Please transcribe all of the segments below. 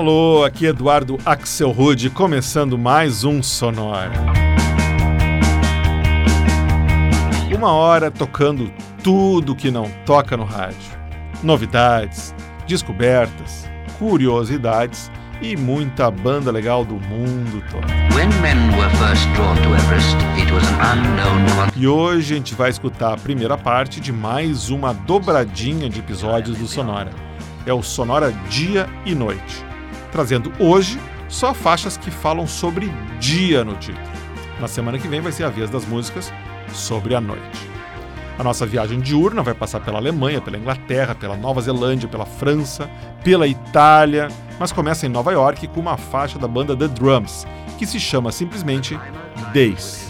Alô, aqui Eduardo Axel Rude, começando mais um Sonora. Uma hora tocando tudo que não toca no rádio. Novidades, descobertas, curiosidades e muita banda legal do mundo todo. E hoje a gente vai escutar a primeira parte de mais uma dobradinha de episódios do Sonora. É o Sonora Dia e Noite, trazendo hoje só faixas que falam sobre dia no título. Na semana que vem vai ser a vez das músicas sobre a noite. A nossa viagem diurna vai passar pela Alemanha, pela Inglaterra, pela Nova Zelândia, pela França, pela Itália, mas começa em Nova York com uma faixa da banda The Drums, que se chama simplesmente Days.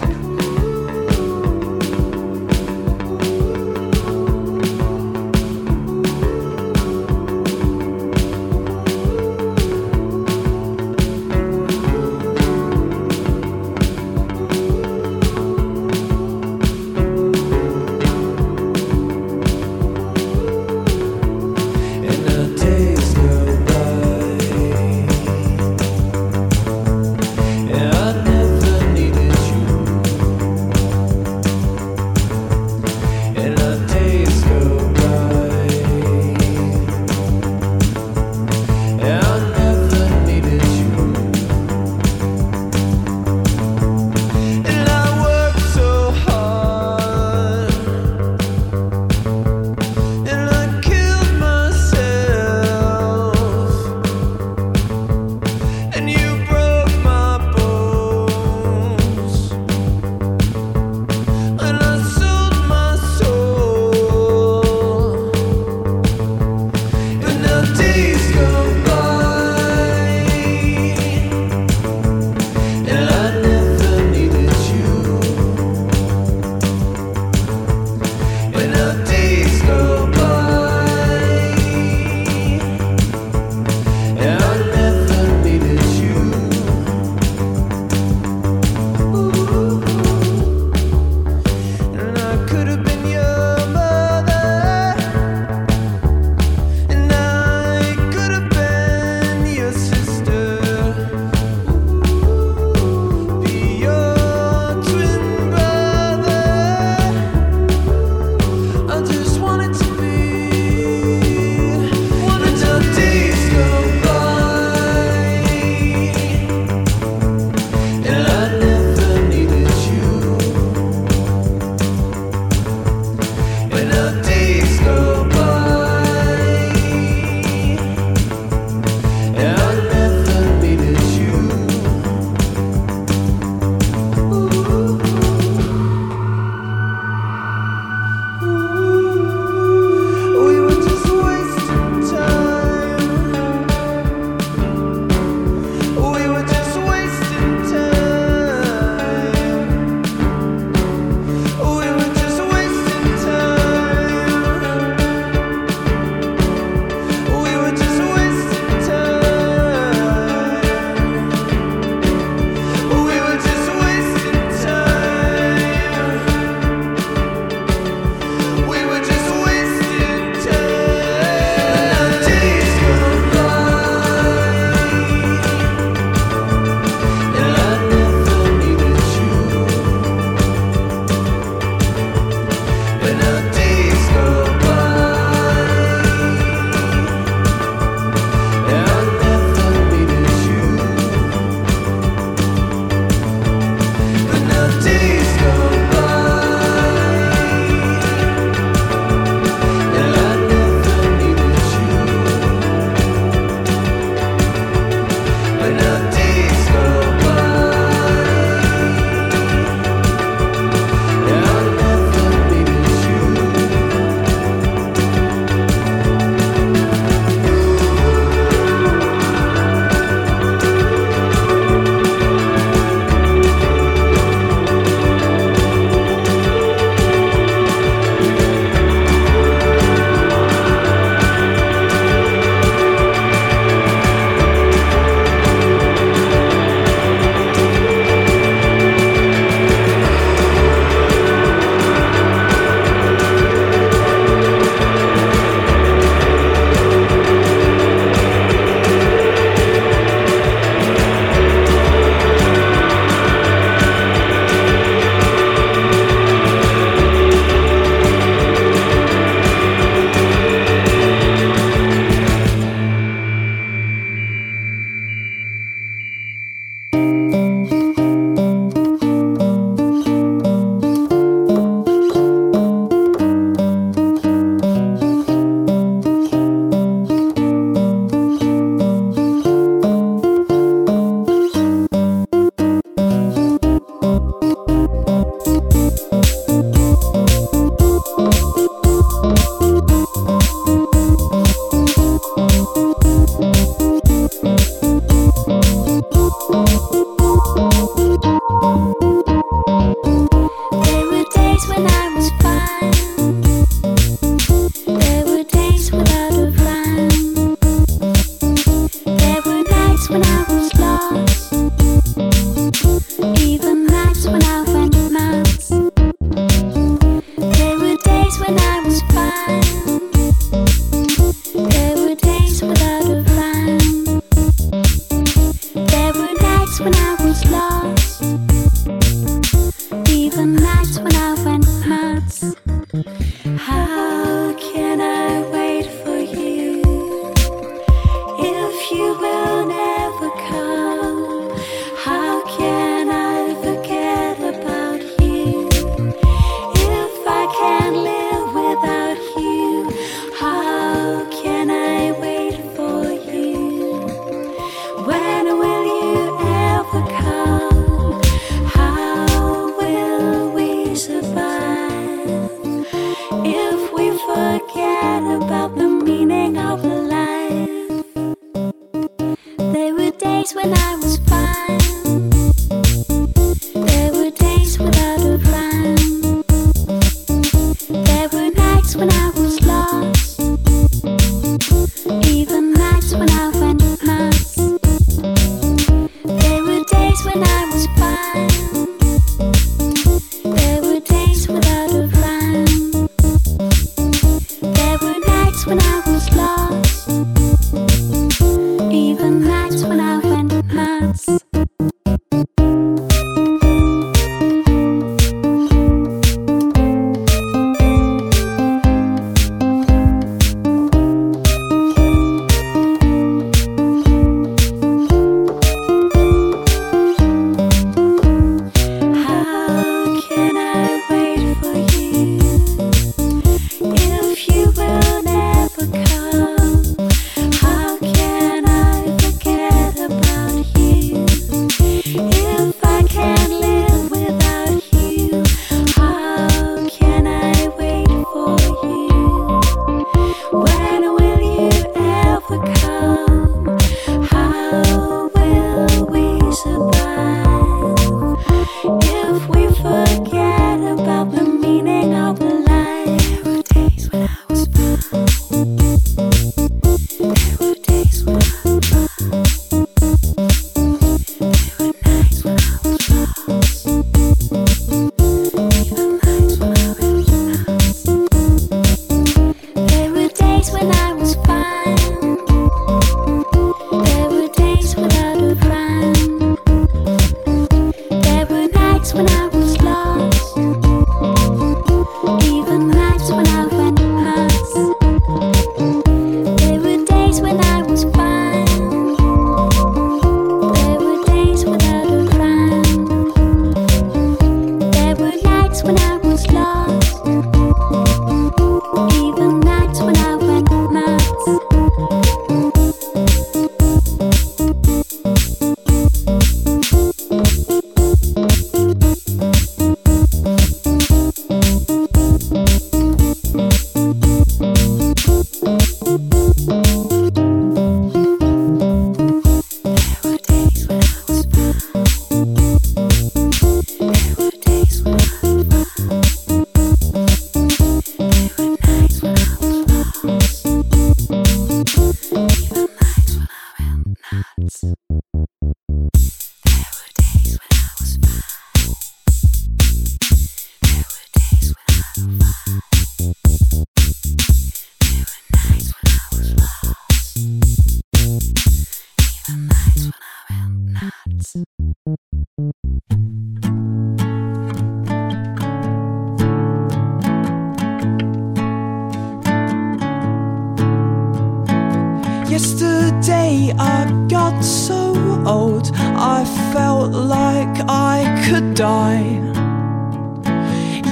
So old, I felt like I could die.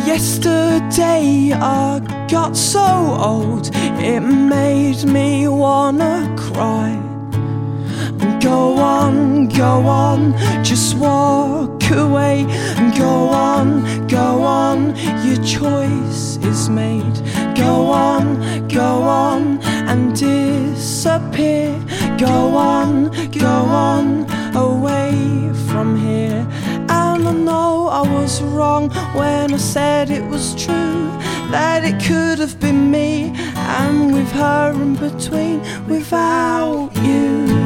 Yesterday I got so old, it made me wanna cry. And go on, go on, just walk away. And go on, go on, your choice is made. Go on, go on, and disappear. Go on, go on, away from here. And I know I was wrong when I said it was true that it could have been me, and with her in between, without you.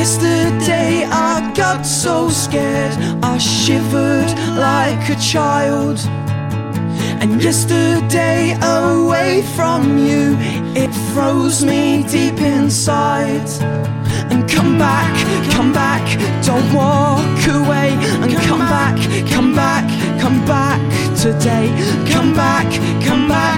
Yesterday I got so scared, I shivered like a child. And yesterday away from you, it froze me deep inside. And come back, come back, don't walk away. And come back, come back, come back today. Come back, come back,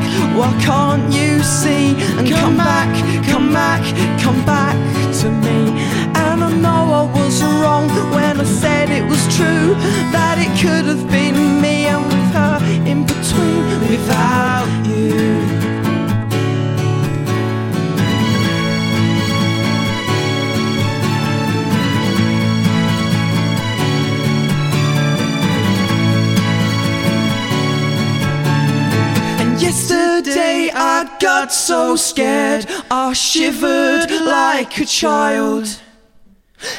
so scared, I shivered like a child.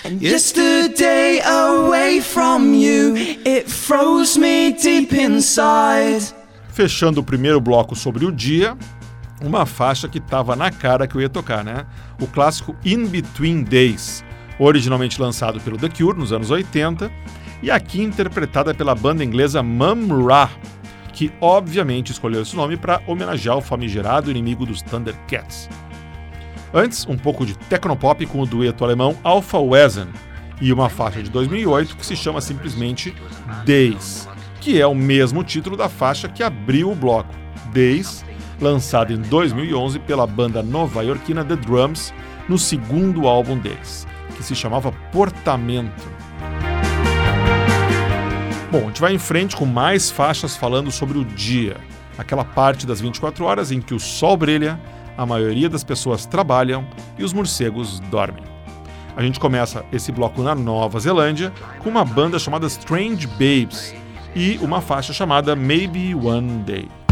And yesterday away from you, it froze me deep inside. Fechando o primeiro bloco sobre o dia, uma faixa que estava na cara que eu ia tocar, né? O clássico In Between Days, originalmente lançado pelo The Cure nos anos 80 e aqui interpretada pela banda inglesa Mum Ra, que obviamente escolheu esse nome para homenagear o famigerado inimigo dos Thundercats. Antes, um pouco de tecnopop com o dueto alemão Alpha Wesen e uma faixa de 2008 que se chama simplesmente Days, que é o mesmo título da faixa que abriu o bloco, Days, lançada em 2011 pela banda nova-iorquina The Drums no segundo álbum deles, que se chamava Portamento. Bom, a gente vai em frente com mais faixas falando sobre o dia, aquela parte das 24 horas em que o sol brilha a maioria das pessoas trabalham e os morcegos dormem. A gente começa esse bloco na Nova Zelândia com uma banda chamada Strange Babes e uma faixa chamada Maybe One Day.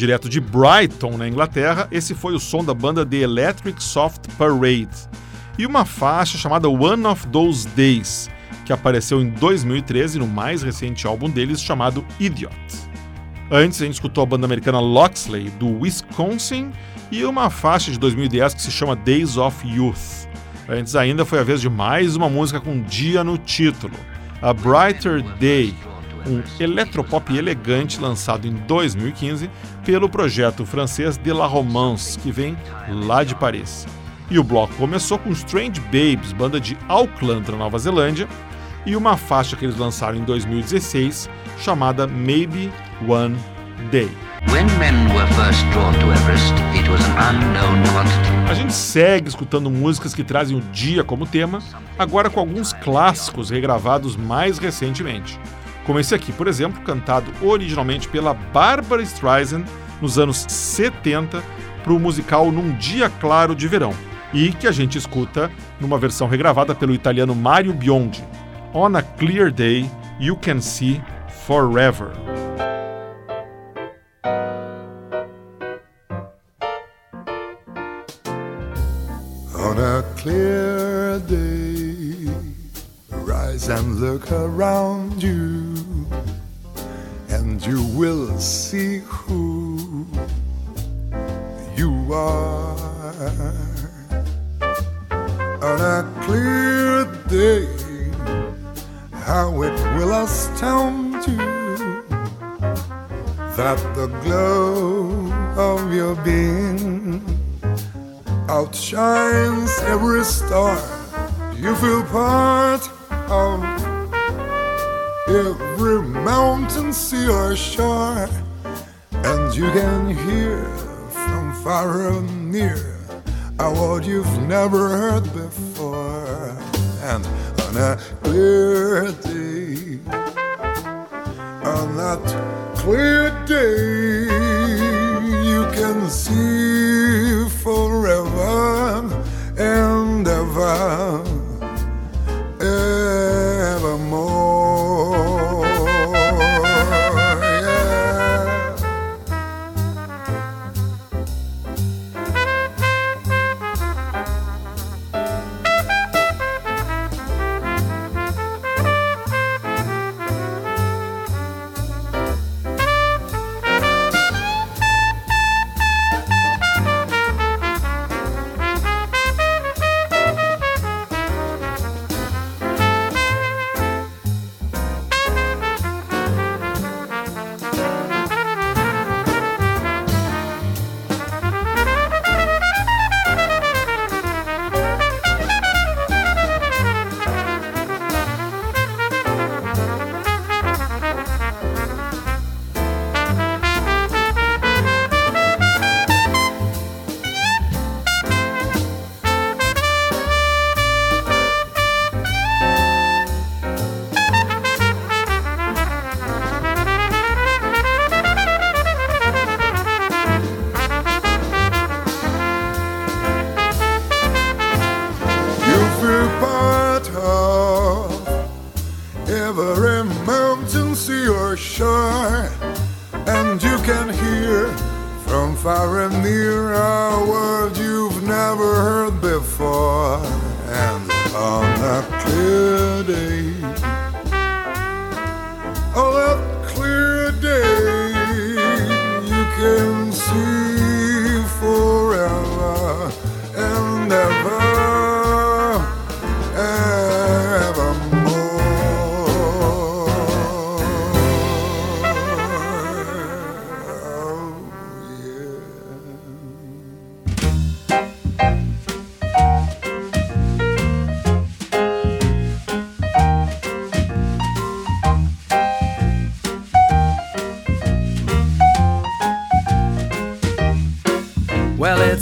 Direto de Brighton, na Inglaterra, esse foi o som da banda The Electric Soft Parade e uma faixa chamada One of Those Days, que apareceu em 2013 no mais recente álbum deles chamado Idiot. Antes a gente escutou a banda americana Loxley do Wisconsin e uma faixa de 2010 que se chama Days of Youth. Antes ainda foi a vez de mais uma música com dia no título, A Brighter Day, um eletropop elegante lançado em 2015 pelo projeto francês De La Romance, que vem lá de Paris. E o bloco começou com Strange Babes, banda de Auckland, na Nova Zelândia, e uma faixa que eles lançaram em 2016 chamada Maybe One Day. Everest. A gente segue escutando músicas que trazem o dia como tema, agora com alguns clássicos regravados mais recentemente. Como esse aqui, por exemplo, cantado originalmente pela Barbara Streisand nos anos 70 para o musical Num Dia Claro de Verão, e que a gente escuta numa versão regravada pelo italiano Mario Biondi. On a Clear Day, You Can See Forever. On a clear day, rise and look around you, and you will see who you are. On a clear day, how it will astound you that the glow of your being outshines every star. You feel part of every mountain, sea, or shore, and you can hear from far and near a word you've never heard before. And on a clear day, on that clear day,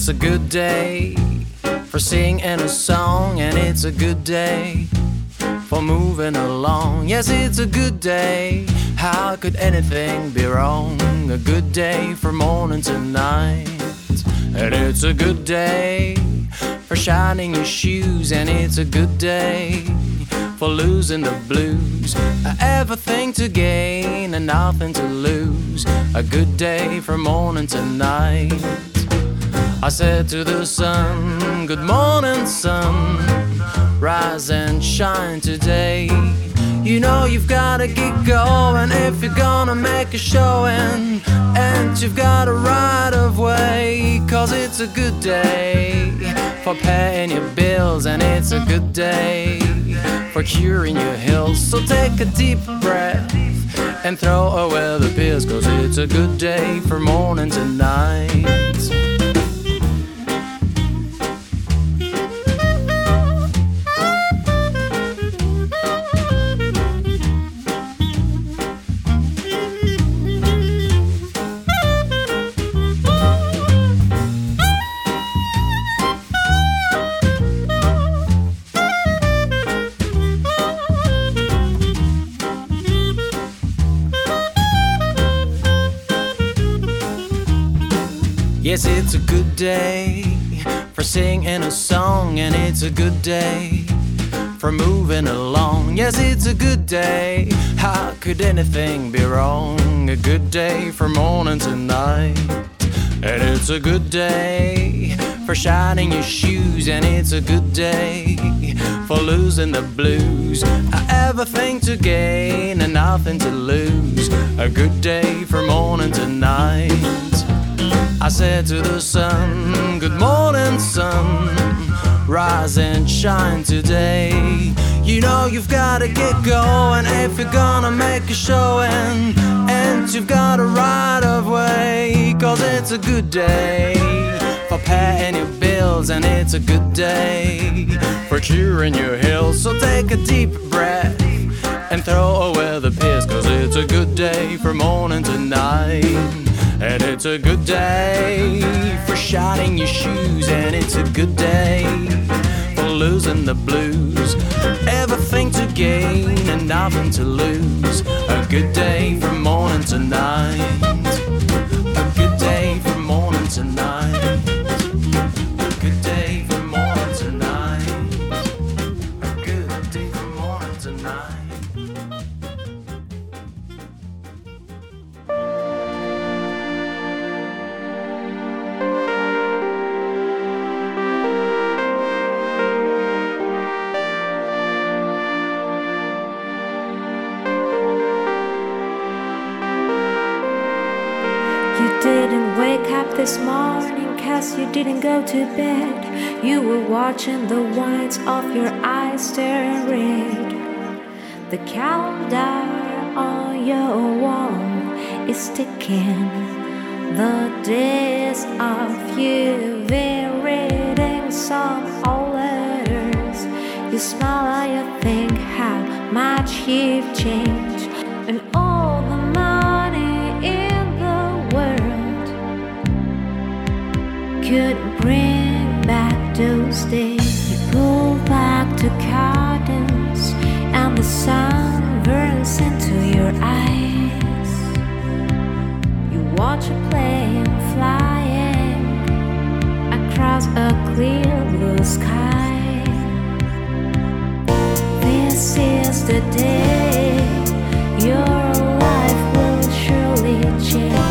it's a good day for singing a song, and it's a good day for moving along. Yes, it's a good day. How could anything be wrong? A good day for morning to night. And it's a good day for shining your shoes, and it's a good day for losing the blues. Everything to gain and nothing to lose. A good day for morning to night. I said to the sun, Good morning, sun. Rise and shine today. You know you've gotta get going if you're gonna make a showing. And you've got a right of way, cause it's a good day for paying your bills, and it's a good day for curing your hills. So take a deep breath and throw away the pills, cause it's a good day for mornings and night. Yes, it's a good day for singing a song, and it's a good day for moving along. Yes, it's a good day. How could anything be wrong? A good day for morning to night. And it's a good day for shining your shoes, and it's a good day for losing the blues. Everything to gain and nothing to lose. A good day for morning to night. I said to the sun, Good morning, sun. Rise and shine today. You know you've gotta get going if you're gonna make a showing. And you've got a right of way, cause it's a good day for paying your bills, and it's a good day for curing your hills. So take a deep breath and throw away the piss, cause it's a good day for morning to night. And it's a good day for shining your shoes, and it's a good day for losing the blues. Everything to gain and nothing to lose. A good day from morning to night. Didn't go to bed. You were watching the whites of your eyes turn red. The calendar on your wall is ticking. The days of you been reading some old letters. You smile and you think how much you've changed. could bring back those days, you pull back the curtains, and the sun burns into your eyes. You watch a plane flying across a clear blue sky. This is the day your life will surely change.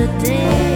the day.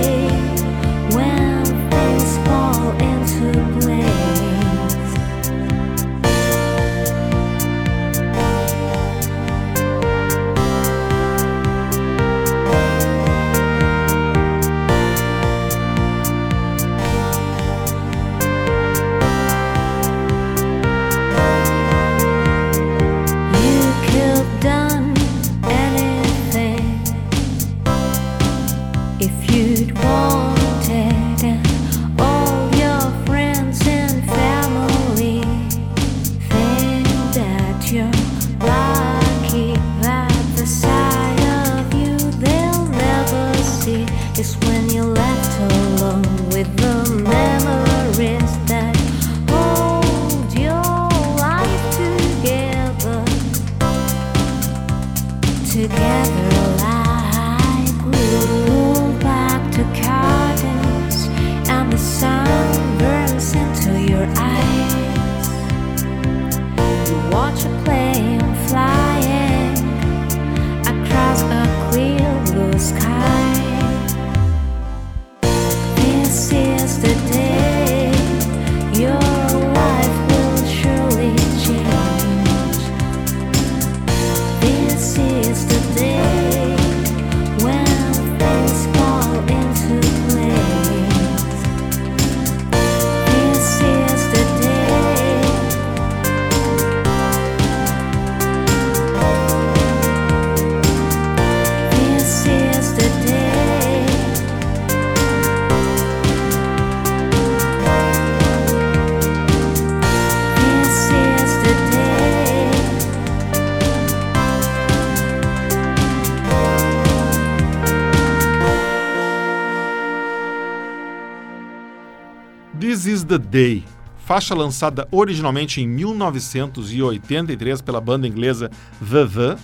The Day, faixa lançada originalmente em 1983 pela banda inglesa The The,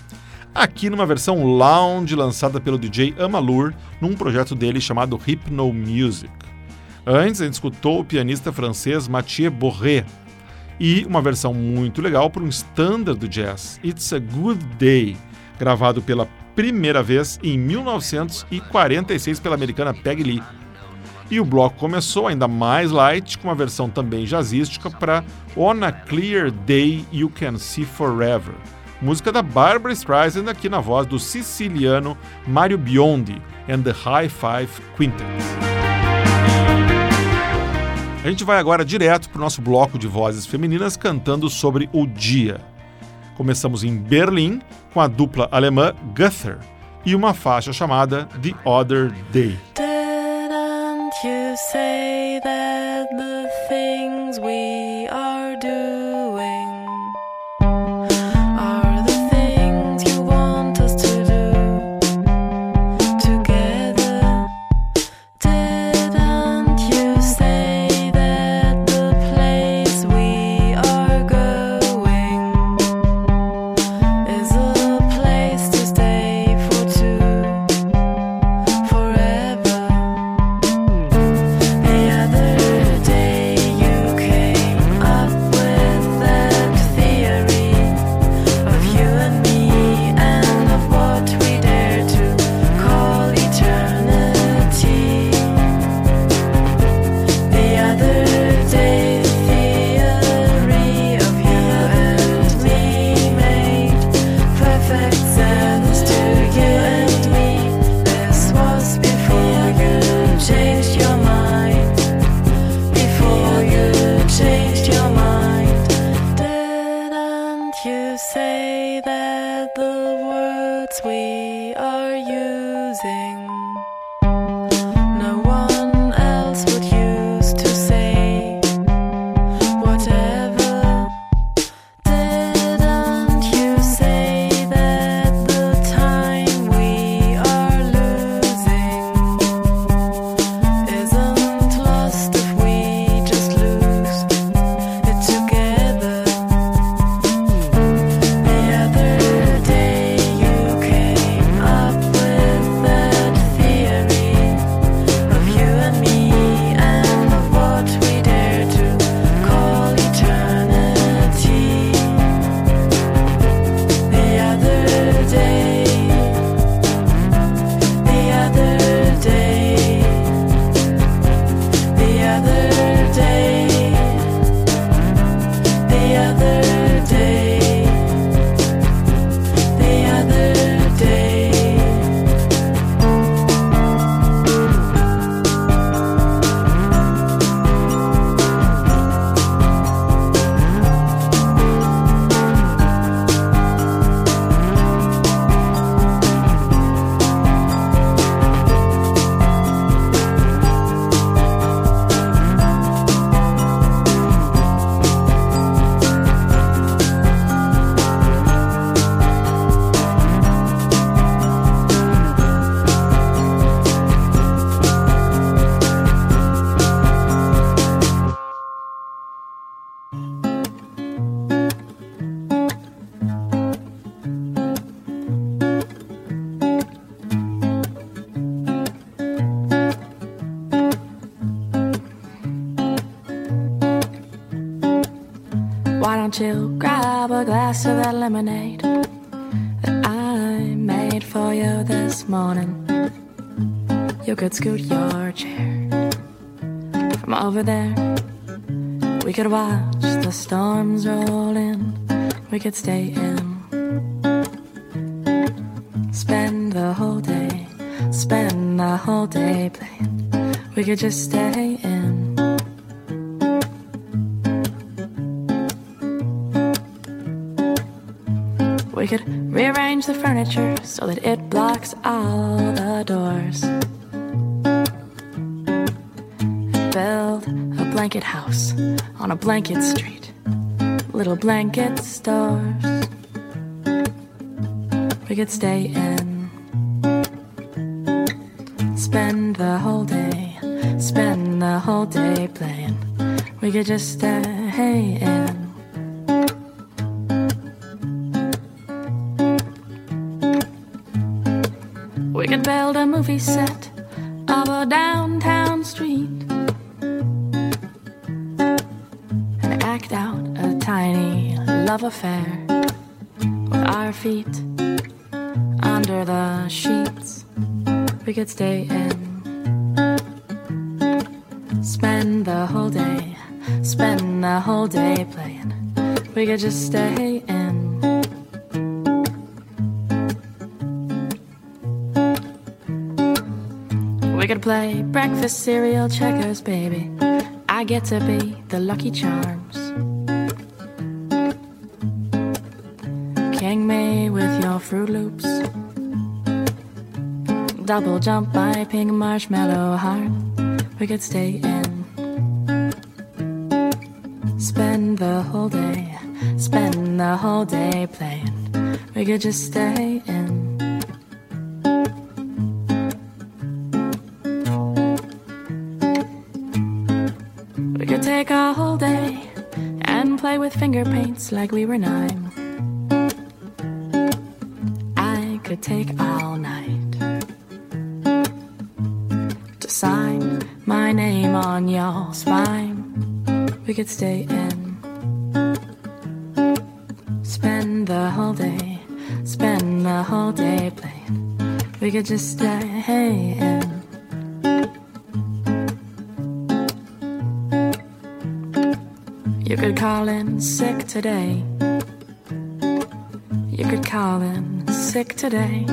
aqui numa versão lounge lançada pelo DJ Amalur num projeto dele chamado Hypno Music. Antes a gente escutou o pianista francês Mathieu Borré e uma versão muito legal para um standard do jazz, It's a Good Day, gravado pela primeira vez em 1946 pela americana Peggy Lee. E o bloco começou ainda mais light, com uma versão também jazzística para On a Clear Day You Can See Forever, música da Barbara Streisand aqui na voz do siciliano Mario Biondi and the High Five Quintet. A gente vai agora direto para o nosso bloco de vozes femininas cantando sobre o dia. Começamos em Berlim com a dupla alemã Guther e uma faixa chamada The Other Day. Say that the say that the words we are using don't you grab a glass of that lemonade that I made for you this morning? You could scoot your chair from over there. We could watch the storms roll in. We could stay in. Spend the whole day, spend the whole day playing. We could just stay We could rearrange the furniture so that it blocks all the doors. Build a blanket house on a blanket street. Little blanket stores. We could stay in. Spend the whole day, spend the whole day playing. We could just stay in. Movie set of a downtown street and act out a tiny love affair with our feet under the sheets. We could stay in, spend the whole day, spend the whole day playing. We could just stay in. Could play breakfast cereal checkers, baby. I get to be the lucky charms. King me with your Fruit Loops. Double jump my pink marshmallow heart. We could stay in. Spend the whole day, spend the whole day playing. We could just stay in. Finger paints like we were nine. I could take all night to sign my name on your spine. We could stay in, spend the whole day, spend the whole day playing. We could just stay in. Today. You could call in sick today.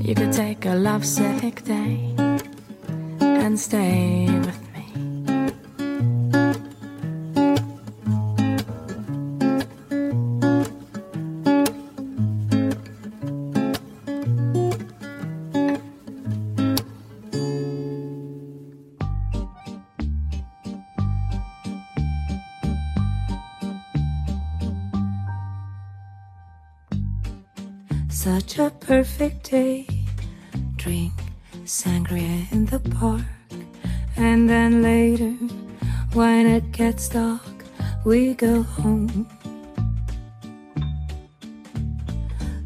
You could take a lovesick day and stay Such a perfect day. Drink sangria in the park. And then later, when it gets dark, we go home.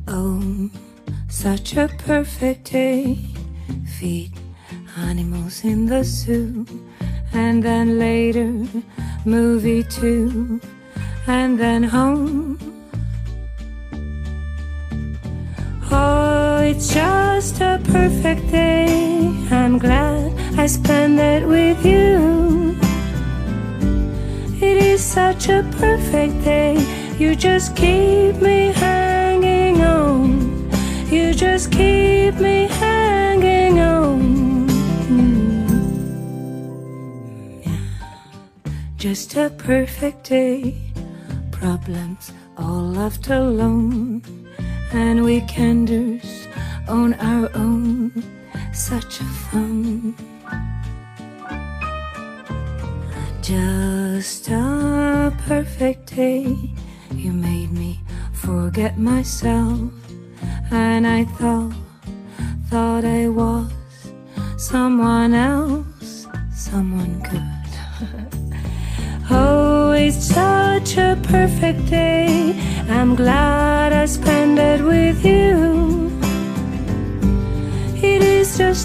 Oh, such a perfect day. Feed animals in the zoo. And then later, movie too. And then home. It's just a perfect day. I'm glad I spent it with you. It is such a perfect day. You just keep me hanging on. You just keep me hanging on. Just a perfect day. Problems all left alone and weekenders on our own. Such a fun. Just a perfect day. You made me forget myself, and I thought, thought I was someone else, someone good. Oh, it's such a perfect day. I'm glad I spent it with you.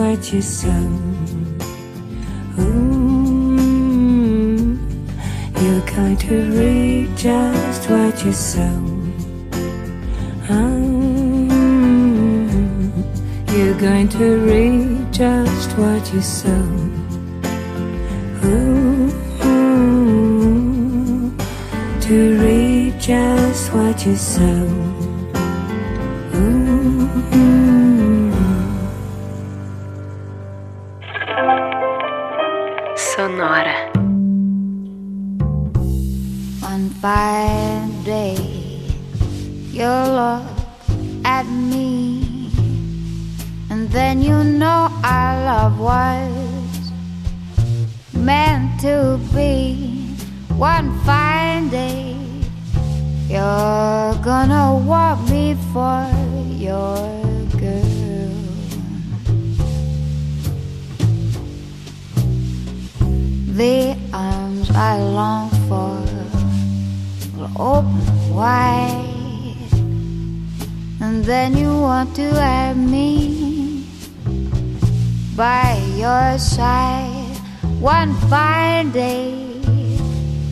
What you sow. You're going to read just what you sow. You're going to read just what you sow. To read just what you sow. Open and then you want to have me by your side. One fine day,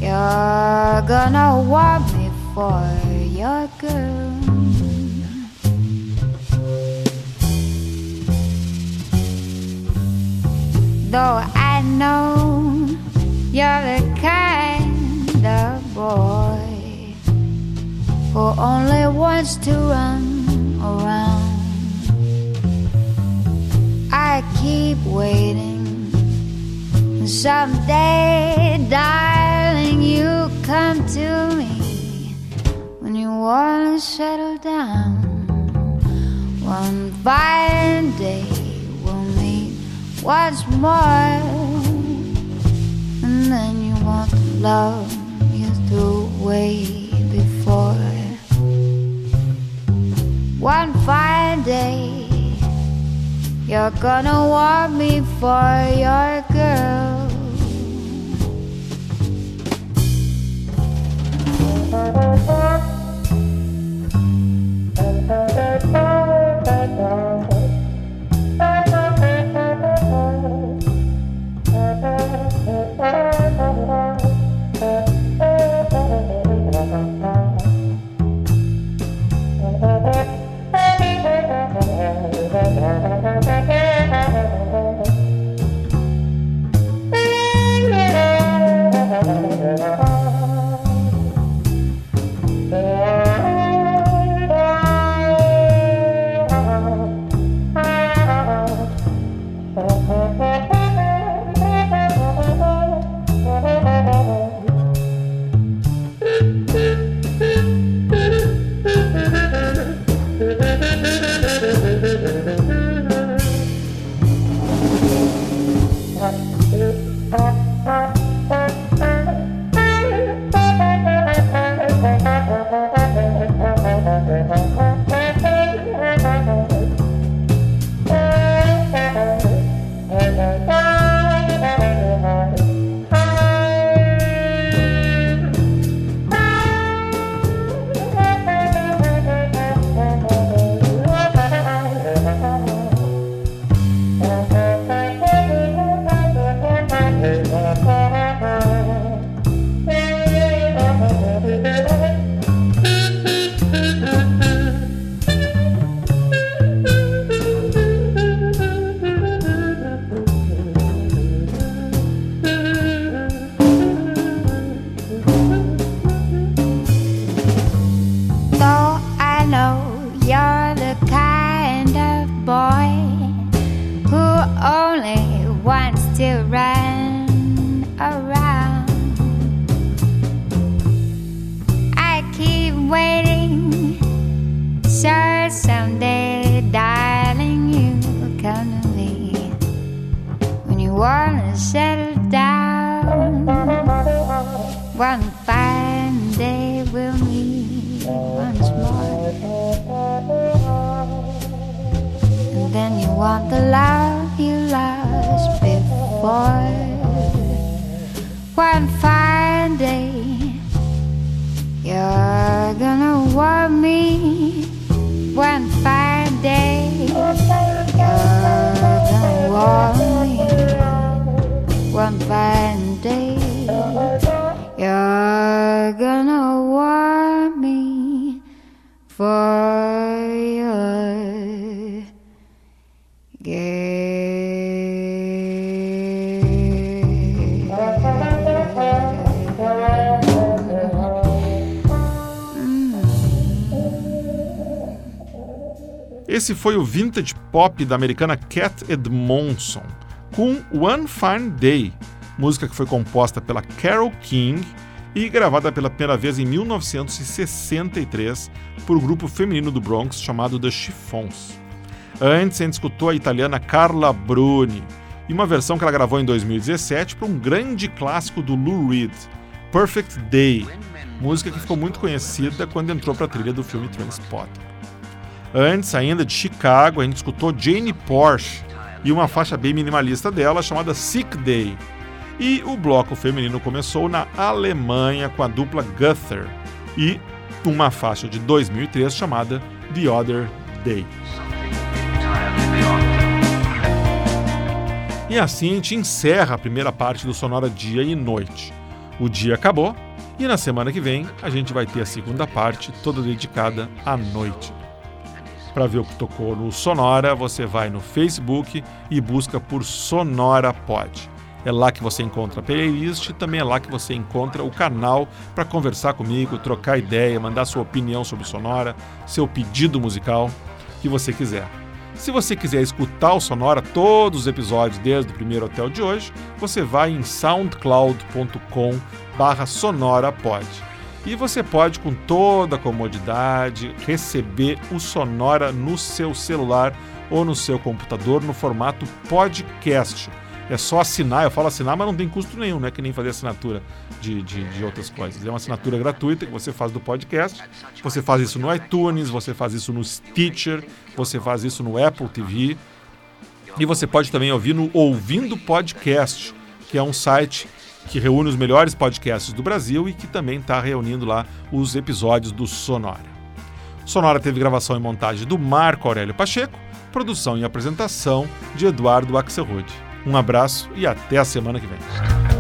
you're gonna want me for your girl. Though I know you're the kind of boy who only wants to run around. I keep waiting. Someday, darling, you come to me when you wanna settle down. One fine day, we'll meet once more. And then you want to love you threw way One fine day, you're gonna want me for your girl. The love you lost before. One fine day you're gonna want me. One fine day you're gonna want me. One fine day you're gonna want me for Esse foi o vintage pop da americana Cat Edmondson, com One Fine Day, música que foi composta pela Carole King e gravada pela primeira vez em 1963 por um grupo feminino do Bronx chamado The Chiffons. Antes, a gente escutou a italiana Carla Bruni e uma versão que ela gravou em 2017 para um grande clássico do Lou Reed, Perfect Day, música que ficou muito conhecida quando entrou para a trilha do filme Transporter. Antes ainda de Chicago, a gente escutou Jane Porsche e uma faixa bem minimalista dela chamada Sick Day. E o bloco feminino começou na Alemanha com a dupla Gunther e uma faixa de 2003 chamada The Other Day. E assim a gente encerra a primeira parte do Sonora Dia e Noite. O dia acabou e na semana que vem a gente vai ter a segunda parte, toda dedicada à noite. Para ver o que tocou no Sonora, você vai no Facebook e busca por Sonora Pod. É lá que você encontra a playlist e também é lá que você encontra o canal para conversar comigo, trocar ideia, mandar sua opinião sobre Sonora, seu pedido musical, que você quiser. Se você quiser escutar o Sonora, todos os episódios, desde o primeiro o de hoje, você vai em soundcloud.com barra sonorapod. E você pode, com toda a comodidade, receber o Sonora no seu celular ou no seu computador no formato podcast. É só assinar, eu falo assinar, mas não tem custo nenhum, né? Que nem fazer assinatura de, de, de, outras coisas. É uma assinatura gratuita que você faz do podcast. Você faz isso no iTunes, você faz isso no Stitcher, você faz isso no Apple TV. E você pode também ouvir no Ouvindo Podcast, que é um site que reúne os melhores podcasts do Brasil e que também está reunindo lá os episódios do Sonora. Sonora teve gravação e montagem do Marco Aurélio Pacheco, produção e apresentação de Eduardo Axelrod. Um abraço e até a semana que vem.